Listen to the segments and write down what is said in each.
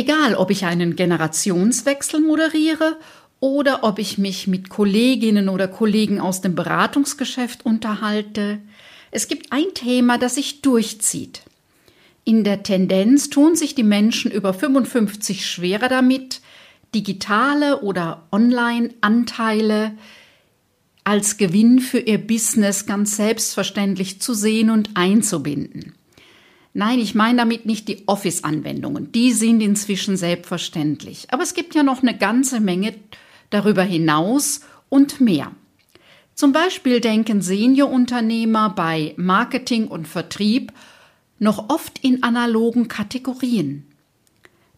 Egal, ob ich einen Generationswechsel moderiere oder ob ich mich mit Kolleginnen oder Kollegen aus dem Beratungsgeschäft unterhalte, es gibt ein Thema, das sich durchzieht. In der Tendenz tun sich die Menschen über 55 schwerer damit, digitale oder Online-Anteile als Gewinn für ihr Business ganz selbstverständlich zu sehen und einzubinden. Nein, ich meine damit nicht die Office-Anwendungen. Die sind inzwischen selbstverständlich. Aber es gibt ja noch eine ganze Menge darüber hinaus und mehr. Zum Beispiel denken Seniorunternehmer bei Marketing und Vertrieb noch oft in analogen Kategorien.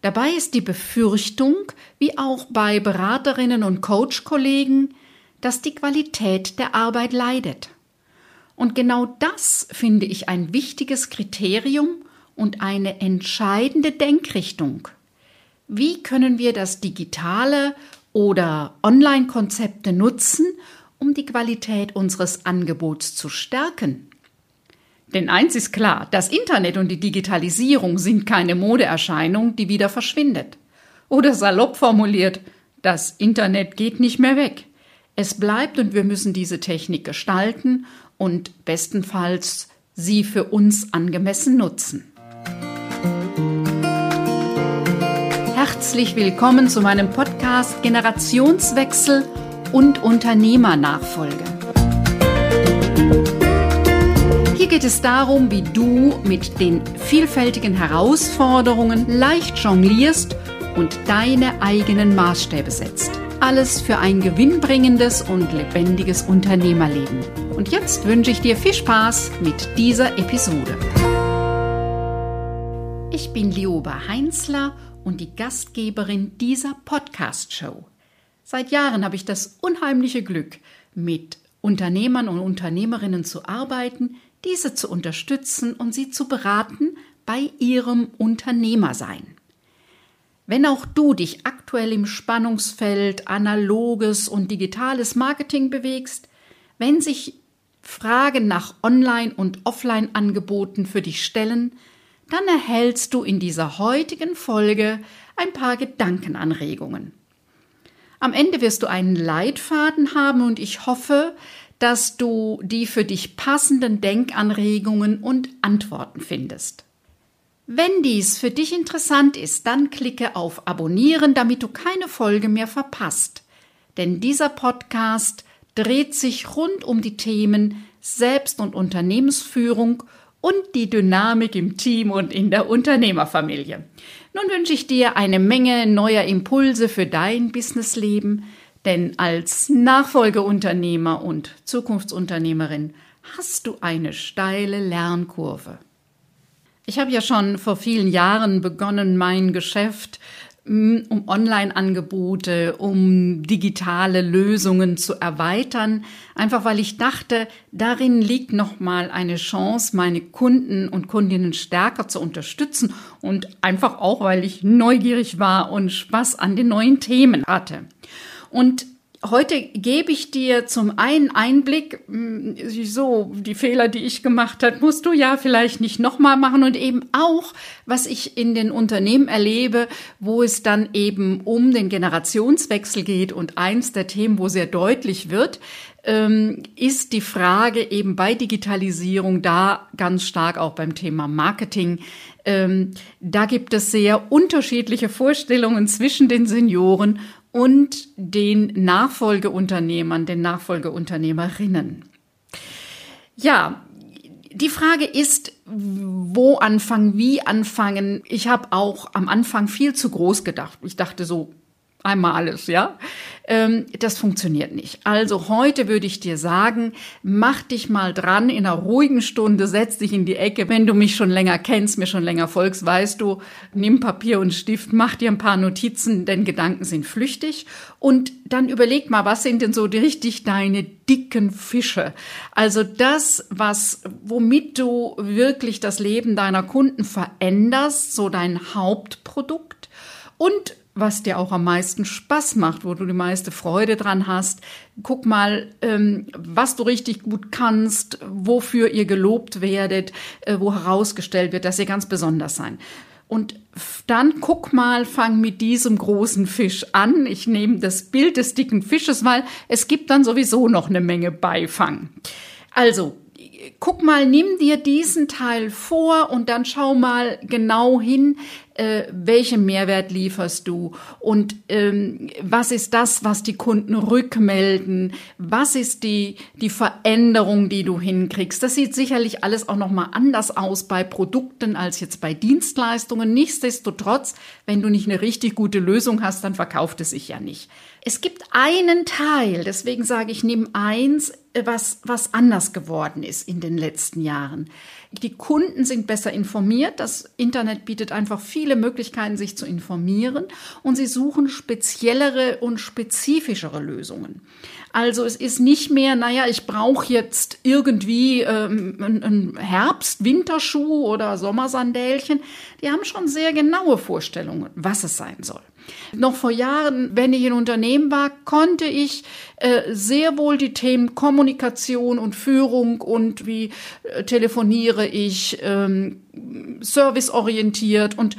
Dabei ist die Befürchtung, wie auch bei Beraterinnen und Coach-Kollegen, dass die Qualität der Arbeit leidet. Und genau das finde ich ein wichtiges Kriterium und eine entscheidende Denkrichtung. Wie können wir das digitale oder Online-Konzepte nutzen, um die Qualität unseres Angebots zu stärken. Denn eins ist klar, das Internet und die Digitalisierung sind keine Modeerscheinung, die wieder verschwindet. Oder salopp formuliert, das Internet geht nicht mehr weg. Es bleibt und wir müssen diese Technik gestalten und bestenfalls sie für uns angemessen nutzen. Herzlich willkommen zu meinem Podcast Generationswechsel und Unternehmernachfolge. Hier geht es darum, wie du mit den vielfältigen Herausforderungen leicht jonglierst und deine eigenen Maßstäbe setzt. Alles für ein gewinnbringendes und lebendiges Unternehmerleben. Und jetzt wünsche ich dir viel Spaß mit dieser Episode. Ich bin Lioba Heinzler und die Gastgeberin dieser Podcast-Show. Seit Jahren habe ich das unheimliche Glück, mit Unternehmern und Unternehmerinnen zu arbeiten, diese zu unterstützen und sie zu beraten bei ihrem Unternehmersein. Wenn auch du dich aktuell im Spannungsfeld analoges und digitales Marketing bewegst, wenn sich Fragen nach Online- und Offline-Angeboten für dich stellen, dann erhältst du in dieser heutigen Folge ein paar Gedankenanregungen. Am Ende wirst du einen Leitfaden haben und ich hoffe, dass du die für dich passenden Denkanregungen und Antworten findest. Wenn dies für dich interessant ist, dann klicke auf Abonnieren, damit du keine Folge mehr verpasst. Denn dieser Podcast dreht sich rund um die Themen Selbst- und Unternehmensführung und die Dynamik im Team und in der Unternehmerfamilie. Nun wünsche ich dir eine Menge neuer Impulse für dein Businessleben, denn als Nachfolgeunternehmer und Zukunftsunternehmerin hast du eine steile Lernkurve. Ich habe ja schon vor vielen Jahren begonnen, mein Geschäft um Online-Angebote, um digitale Lösungen zu erweitern, einfach weil ich dachte, darin liegt nochmal eine Chance, meine Kunden und Kundinnen stärker zu unterstützen und einfach auch, weil ich neugierig war und Spaß an den neuen Themen hatte. Und Heute gebe ich dir zum einen Einblick, hm, so die Fehler, die ich gemacht habe, musst du ja vielleicht nicht nochmal machen und eben auch, was ich in den Unternehmen erlebe, wo es dann eben um den Generationswechsel geht und eins der Themen, wo sehr deutlich wird, ähm, ist die Frage eben bei Digitalisierung da ganz stark auch beim Thema Marketing. Ähm, da gibt es sehr unterschiedliche Vorstellungen zwischen den Senioren und den Nachfolgeunternehmern, den Nachfolgeunternehmerinnen. Ja, die Frage ist, wo anfangen, wie anfangen. Ich habe auch am Anfang viel zu groß gedacht. Ich dachte so, einmal alles, ja. Ähm, das funktioniert nicht. Also heute würde ich dir sagen, mach dich mal dran in einer ruhigen Stunde, setz dich in die Ecke. Wenn du mich schon länger kennst, mir schon länger folgst, weißt du, nimm Papier und Stift, mach dir ein paar Notizen, denn Gedanken sind flüchtig. Und dann überleg mal, was sind denn so richtig deine dicken Fische? Also das, was, womit du wirklich das Leben deiner Kunden veränderst, so dein Hauptprodukt. Und was dir auch am meisten Spaß macht, wo du die meiste Freude dran hast. Guck mal, ähm, was du richtig gut kannst, wofür ihr gelobt werdet, äh, wo herausgestellt wird, dass ihr ganz besonders sein. Und dann guck mal, fang mit diesem großen Fisch an. Ich nehme das Bild des dicken Fisches, weil es gibt dann sowieso noch eine Menge Beifang. Also, guck mal, nimm dir diesen Teil vor und dann schau mal genau hin, äh, welchen Mehrwert lieferst du und ähm, was ist das, was die Kunden rückmelden, was ist die, die Veränderung, die du hinkriegst. Das sieht sicherlich alles auch nochmal anders aus bei Produkten als jetzt bei Dienstleistungen. Nichtsdestotrotz, wenn du nicht eine richtig gute Lösung hast, dann verkauft es sich ja nicht. Es gibt einen Teil, deswegen sage ich, nimm eins, was, was anders geworden ist in den letzten Jahren. Die Kunden sind besser informiert. Das Internet bietet einfach viele Möglichkeiten, sich zu informieren. Und sie suchen speziellere und spezifischere Lösungen. Also es ist nicht mehr, naja, ich brauche jetzt irgendwie ähm, einen Herbst-Winterschuh oder Sommersandälchen. Die haben schon sehr genaue Vorstellungen, was es sein soll. Noch vor Jahren, wenn ich in Unternehmen war, konnte ich äh, sehr wohl die Themen Kommunikation und Führung und wie äh, telefoniere ich, ähm, serviceorientiert und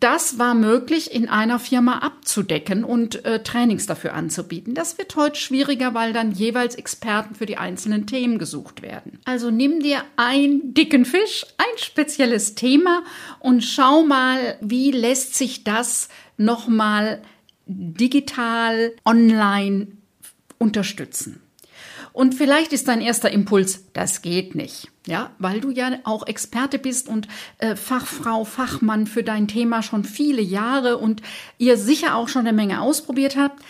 das war möglich in einer Firma abzudecken und äh, Trainings dafür anzubieten. Das wird heute schwieriger, weil dann jeweils Experten für die einzelnen Themen gesucht werden. Also nimm dir einen dicken Fisch, ein spezielles Thema und schau mal, wie lässt sich das nochmal digital, online unterstützen. Und vielleicht ist dein erster Impuls, das geht nicht. Ja, weil du ja auch Experte bist und äh, Fachfrau, Fachmann für dein Thema schon viele Jahre und ihr sicher auch schon eine Menge ausprobiert habt.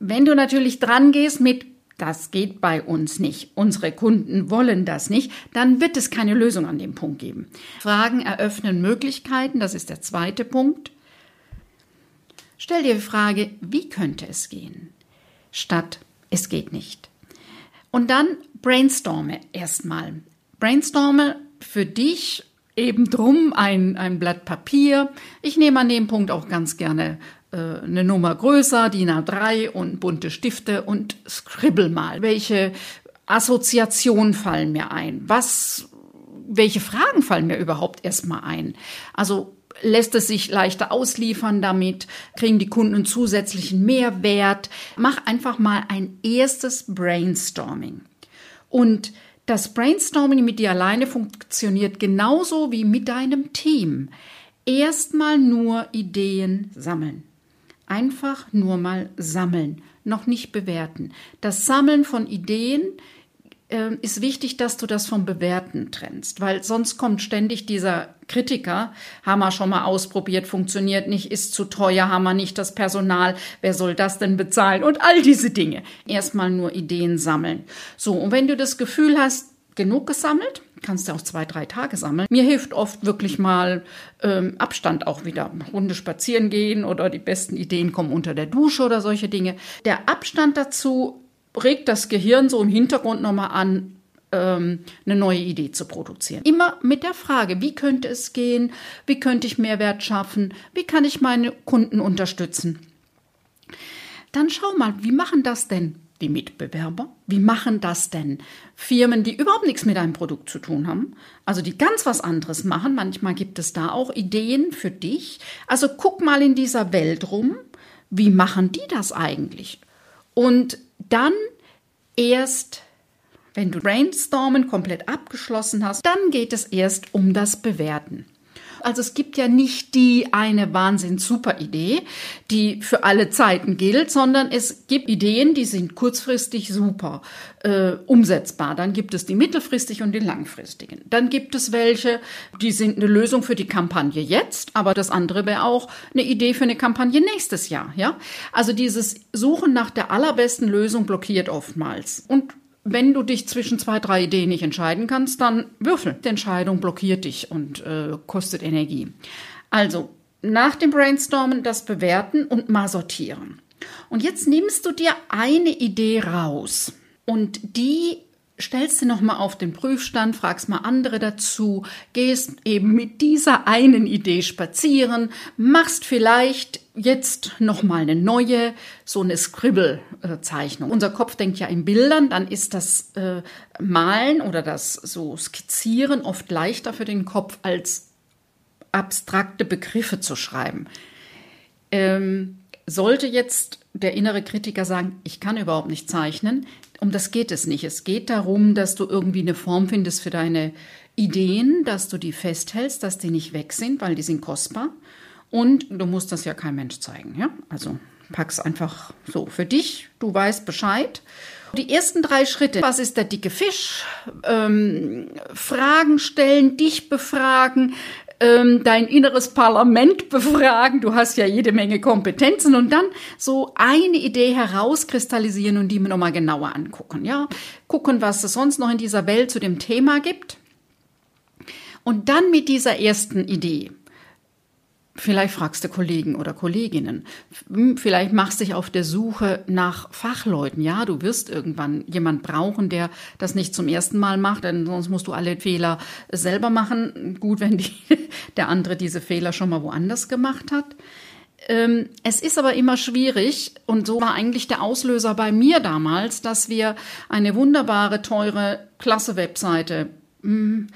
Wenn du natürlich dran gehst mit das geht bei uns nicht, unsere Kunden wollen das nicht, dann wird es keine Lösung an dem Punkt geben. Fragen eröffnen Möglichkeiten, das ist der zweite Punkt. Stell dir die Frage, wie könnte es gehen? Statt es geht nicht. Und dann brainstorme erstmal. Brainstorme für dich eben drum ein, ein Blatt Papier. Ich nehme an dem Punkt auch ganz gerne äh, eine Nummer größer, DIN A3 und bunte Stifte und scribble mal. Welche Assoziationen fallen mir ein? Was, welche Fragen fallen mir überhaupt erstmal ein? Also lässt es sich leichter ausliefern damit, kriegen die Kunden einen zusätzlichen Mehrwert. Mach einfach mal ein erstes Brainstorming. Und das Brainstorming mit dir alleine funktioniert genauso wie mit deinem Team. Erstmal nur Ideen sammeln. Einfach nur mal sammeln, noch nicht bewerten. Das Sammeln von Ideen ist wichtig, dass du das vom Bewerten trennst, weil sonst kommt ständig dieser Kritiker, haben wir schon mal ausprobiert, funktioniert nicht, ist zu teuer, haben wir nicht das Personal, wer soll das denn bezahlen und all diese Dinge. Erstmal nur Ideen sammeln. So, und wenn du das Gefühl hast, genug gesammelt, kannst du auch zwei, drei Tage sammeln. Mir hilft oft wirklich mal ähm, Abstand auch wieder. Runde spazieren gehen oder die besten Ideen kommen unter der Dusche oder solche Dinge. Der Abstand dazu regt das Gehirn so im Hintergrund nochmal an, ähm, eine neue Idee zu produzieren. Immer mit der Frage, wie könnte es gehen? Wie könnte ich Mehrwert schaffen? Wie kann ich meine Kunden unterstützen? Dann schau mal, wie machen das denn die Mitbewerber? Wie machen das denn Firmen, die überhaupt nichts mit einem Produkt zu tun haben? Also die ganz was anderes machen. Manchmal gibt es da auch Ideen für dich. Also guck mal in dieser Welt rum. Wie machen die das eigentlich? Und dann erst, wenn du Brainstormen komplett abgeschlossen hast, dann geht es erst um das Bewerten. Also es gibt ja nicht die eine wahnsinns super Idee, die für alle Zeiten gilt, sondern es gibt Ideen, die sind kurzfristig super äh, umsetzbar. Dann gibt es die mittelfristig und die langfristigen. Dann gibt es welche, die sind eine Lösung für die Kampagne jetzt, aber das andere wäre auch eine Idee für eine Kampagne nächstes Jahr. Ja, also dieses Suchen nach der allerbesten Lösung blockiert oftmals und wenn du dich zwischen zwei, drei Ideen nicht entscheiden kannst, dann würfel. Die Entscheidung blockiert dich und äh, kostet Energie. Also nach dem Brainstormen das bewerten und mal sortieren. Und jetzt nimmst du dir eine Idee raus und die stellst du nochmal auf den Prüfstand, fragst mal andere dazu, gehst eben mit dieser einen Idee spazieren, machst vielleicht jetzt nochmal eine neue, so eine Scribble-Zeichnung. Unser Kopf denkt ja in Bildern, dann ist das äh, Malen oder das so Skizzieren oft leichter für den Kopf als abstrakte Begriffe zu schreiben. Ähm, sollte jetzt der innere Kritiker sagen, ich kann überhaupt nicht zeichnen, um das geht es nicht. Es geht darum, dass du irgendwie eine Form findest für deine Ideen, dass du die festhältst, dass die nicht weg sind, weil die sind kostbar. Und du musst das ja kein Mensch zeigen. Ja? Also pack's einfach so für dich. Du weißt Bescheid. Die ersten drei Schritte, was ist der dicke Fisch? Ähm, Fragen stellen, dich befragen, ähm, dein inneres Parlament befragen. Du hast ja jede Menge Kompetenzen und dann so eine Idee herauskristallisieren und die mir nochmal genauer angucken. Ja, gucken, was es sonst noch in dieser Welt zu dem Thema gibt. Und dann mit dieser ersten Idee Vielleicht fragst du Kollegen oder Kolleginnen. Hm, vielleicht machst du dich auf der Suche nach Fachleuten. Ja, du wirst irgendwann jemand brauchen, der das nicht zum ersten Mal macht, denn sonst musst du alle Fehler selber machen. Gut, wenn die, der andere diese Fehler schon mal woanders gemacht hat. Ähm, es ist aber immer schwierig und so war eigentlich der Auslöser bei mir damals, dass wir eine wunderbare, teure, klasse Webseite hm,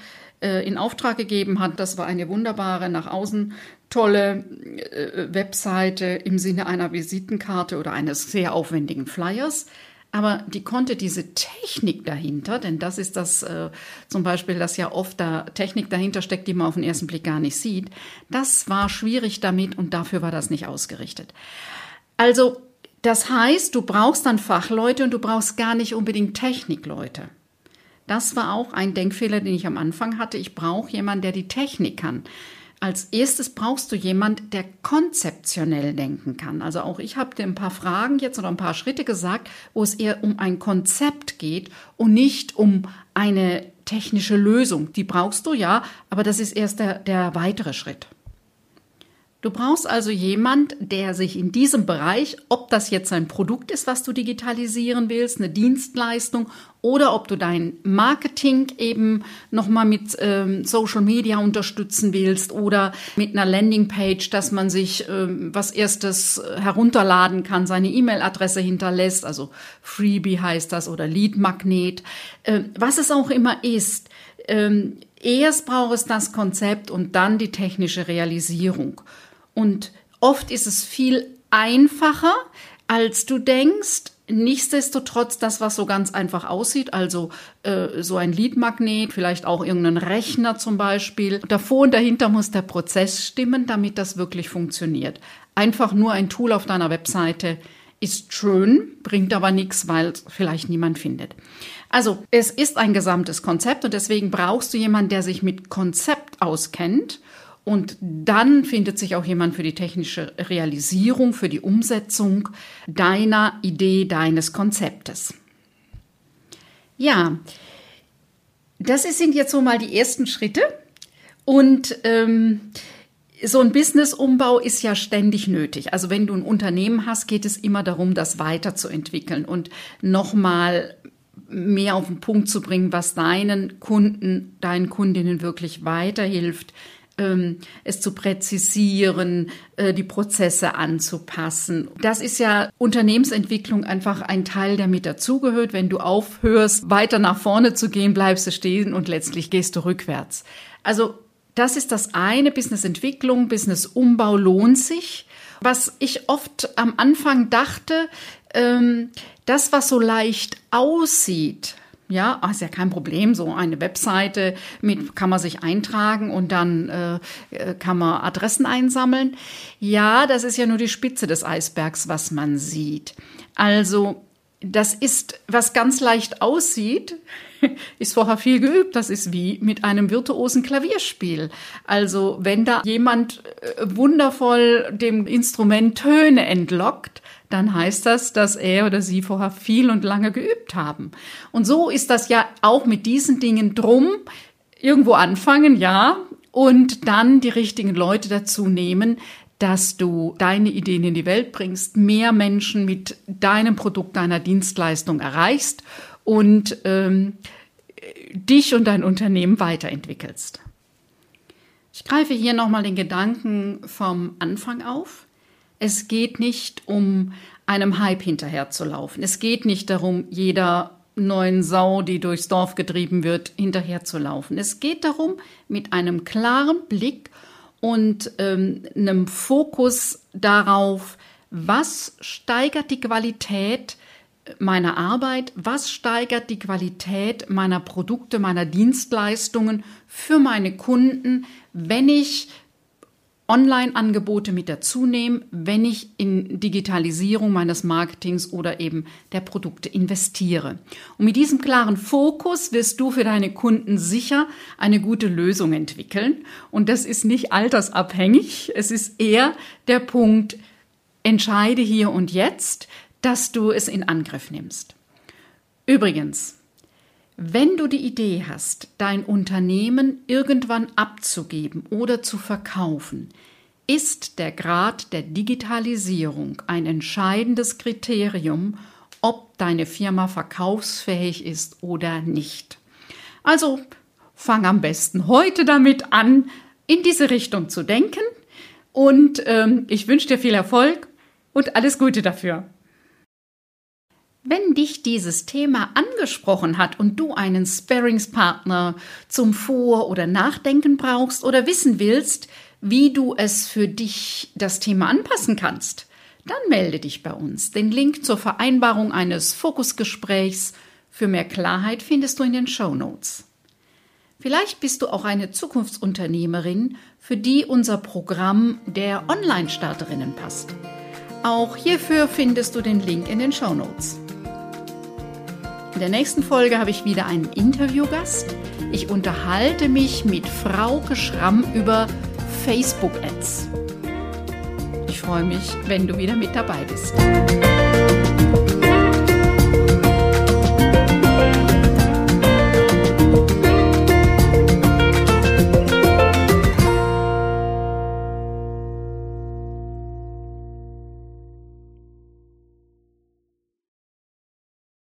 äh, in Auftrag gegeben hat. Das war eine wunderbare, nach außen tolle äh, Webseite im Sinne einer Visitenkarte oder eines sehr aufwendigen Flyers. Aber die konnte diese Technik dahinter, denn das ist das äh, zum Beispiel, dass ja oft da Technik dahinter steckt, die man auf den ersten Blick gar nicht sieht. Das war schwierig damit und dafür war das nicht ausgerichtet. Also, das heißt, du brauchst dann Fachleute und du brauchst gar nicht unbedingt Technikleute. Das war auch ein Denkfehler, den ich am Anfang hatte. Ich brauche jemanden, der die Technik kann. Als erstes brauchst du jemand, der konzeptionell denken kann. Also auch ich habe dir ein paar Fragen jetzt oder ein paar Schritte gesagt, wo es eher um ein Konzept geht und nicht um eine technische Lösung. Die brauchst du ja, aber das ist erst der, der weitere Schritt. Du brauchst also jemand, der sich in diesem Bereich, ob das jetzt ein Produkt ist, was du digitalisieren willst, eine Dienstleistung oder ob du dein Marketing eben nochmal mit ähm, Social Media unterstützen willst oder mit einer Landingpage, dass man sich ähm, was erstes herunterladen kann, seine E-Mail-Adresse hinterlässt, also Freebie heißt das oder Lead Magnet, äh, was es auch immer ist. Ähm, erst braucht es das Konzept und dann die technische Realisierung. Und oft ist es viel einfacher, als du denkst. Nichtsdestotrotz, das, was so ganz einfach aussieht, also äh, so ein Leadmagnet, vielleicht auch irgendein Rechner zum Beispiel. Davor und dahinter muss der Prozess stimmen, damit das wirklich funktioniert. Einfach nur ein Tool auf deiner Webseite ist schön, bringt aber nichts, weil vielleicht niemand findet. Also es ist ein gesamtes Konzept und deswegen brauchst du jemanden, der sich mit Konzept auskennt und dann findet sich auch jemand für die technische Realisierung, für die Umsetzung deiner Idee, deines Konzeptes. Ja, das sind jetzt so mal die ersten Schritte. Und ähm, so ein Businessumbau ist ja ständig nötig. Also wenn du ein Unternehmen hast, geht es immer darum, das weiterzuentwickeln und nochmal mehr auf den Punkt zu bringen, was deinen Kunden, deinen Kundinnen wirklich weiterhilft, es zu präzisieren, äh, die Prozesse anzupassen. Das ist ja Unternehmensentwicklung einfach ein Teil, der mit dazugehört. Wenn du aufhörst, weiter nach vorne zu gehen, bleibst du stehen und letztlich gehst du rückwärts. Also das ist das eine, Businessentwicklung, Businessumbau lohnt sich. Was ich oft am Anfang dachte, ähm, das, was so leicht aussieht, ja, ah, ist ja kein Problem. So eine Webseite mit kann man sich eintragen und dann äh, äh, kann man Adressen einsammeln. Ja, das ist ja nur die Spitze des Eisbergs, was man sieht. Also das ist, was ganz leicht aussieht, ist vorher viel geübt. Das ist wie mit einem virtuosen Klavierspiel. Also wenn da jemand äh, wundervoll dem Instrument Töne entlockt, dann heißt das, dass er oder sie vorher viel und lange geübt haben. Und so ist das ja auch mit diesen Dingen drum. Irgendwo anfangen, ja, und dann die richtigen Leute dazu nehmen, dass du deine Ideen in die Welt bringst, mehr Menschen mit deinem Produkt, deiner Dienstleistung erreichst und ähm, dich und dein Unternehmen weiterentwickelst. Ich greife hier nochmal den Gedanken vom Anfang auf. Es geht nicht um einem Hype hinterherzulaufen. Es geht nicht darum, jeder neuen Sau, die durchs Dorf getrieben wird, hinterherzulaufen. Es geht darum, mit einem klaren Blick und ähm, einem Fokus darauf, was steigert die Qualität meiner Arbeit, was steigert die Qualität meiner Produkte, meiner Dienstleistungen für meine Kunden, wenn ich Online-Angebote mit dazu nehme, wenn ich in Digitalisierung meines Marketings oder eben der Produkte investiere. Und mit diesem klaren Fokus wirst du für deine Kunden sicher eine gute Lösung entwickeln. Und das ist nicht altersabhängig. Es ist eher der Punkt, entscheide hier und jetzt, dass du es in Angriff nimmst. Übrigens, wenn du die Idee hast, dein Unternehmen irgendwann abzugeben oder zu verkaufen, ist der Grad der Digitalisierung ein entscheidendes Kriterium, ob deine Firma verkaufsfähig ist oder nicht. Also fang am besten heute damit an, in diese Richtung zu denken und ähm, ich wünsche dir viel Erfolg und alles Gute dafür. Wenn dich dieses Thema angesprochen hat und du einen Sparringspartner zum Vor- oder Nachdenken brauchst oder wissen willst, wie du es für dich das Thema anpassen kannst, dann melde dich bei uns. Den Link zur Vereinbarung eines Fokusgesprächs für mehr Klarheit findest du in den Show Notes. Vielleicht bist du auch eine Zukunftsunternehmerin, für die unser Programm der Online-Starterinnen passt. Auch hierfür findest du den Link in den Show Notes. In der nächsten Folge habe ich wieder einen Interviewgast. Ich unterhalte mich mit Frauke Schramm über Facebook-Ads. Ich freue mich, wenn du wieder mit dabei bist.